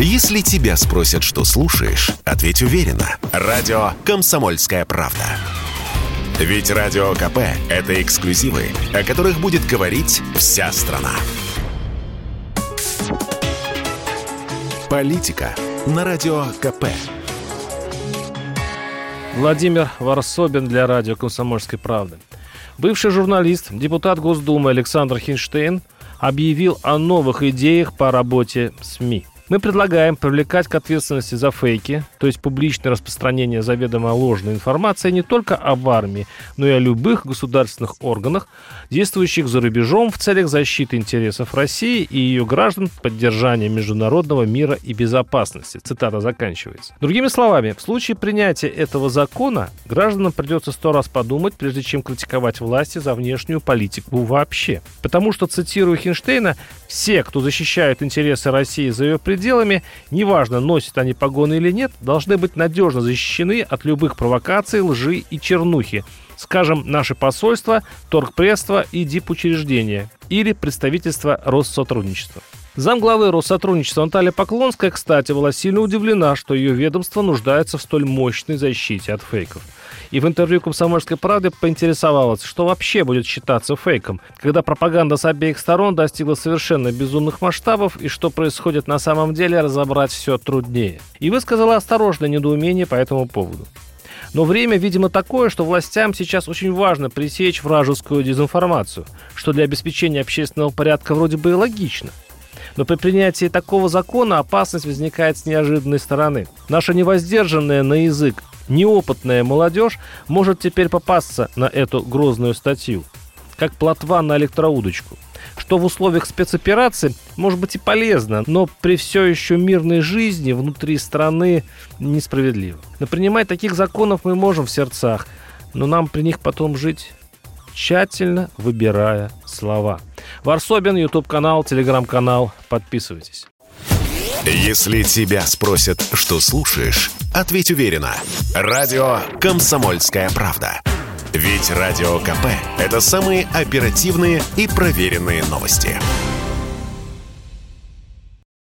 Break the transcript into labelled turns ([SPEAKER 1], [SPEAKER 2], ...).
[SPEAKER 1] Если тебя спросят, что слушаешь, ответь уверенно. Радио «Комсомольская правда». Ведь Радио КП – это эксклюзивы, о которых будет говорить вся страна. Политика на Радио КП.
[SPEAKER 2] Владимир Варсобин для радио «Комсомольской правды». Бывший журналист, депутат Госдумы Александр Хинштейн объявил о новых идеях по работе СМИ – мы предлагаем привлекать к ответственности за фейки, то есть публичное распространение заведомо ложной информации не только об армии, но и о любых государственных органах, действующих за рубежом в целях защиты интересов России и ее граждан, поддержания международного мира и безопасности. Цитата заканчивается. Другими словами, в случае принятия этого закона гражданам придется сто раз подумать, прежде чем критиковать власти за внешнюю политику вообще. Потому что, цитирую Хинштейна, все, кто защищает интересы России за ее пределами, неважно, носят они погоны или нет, должны быть надежно защищены от любых провокаций, лжи и чернухи. Скажем, наше посольство, торгпредство и дипучреждения или представительство Россотрудничества. Замглавы Россотрудничества Наталья Поклонская, кстати, была сильно удивлена, что ее ведомство нуждается в столь мощной защите от фейков. И в интервью «Комсомольской правды» поинтересовалась, что вообще будет считаться фейком, когда пропаганда с обеих сторон достигла совершенно безумных масштабов и что происходит на самом деле, разобрать все труднее. И высказала осторожное недоумение по этому поводу. Но время, видимо, такое, что властям сейчас очень важно пресечь вражескую дезинформацию, что для обеспечения общественного порядка вроде бы и логично – но при принятии такого закона опасность возникает с неожиданной стороны. Наша невоздержанная на язык неопытная молодежь может теперь попасться на эту грозную статью, как плотва на электроудочку что в условиях спецоперации может быть и полезно, но при все еще мирной жизни внутри страны несправедливо. Но принимать таких законов мы можем в сердцах, но нам при них потом жить тщательно выбирая слова. Варсобин, YouTube-канал, Телеграм-канал. Подписывайтесь.
[SPEAKER 1] Если тебя спросят, что слушаешь, ответь уверенно. Радио «Комсомольская правда». Ведь Радио КП – это самые оперативные и проверенные новости.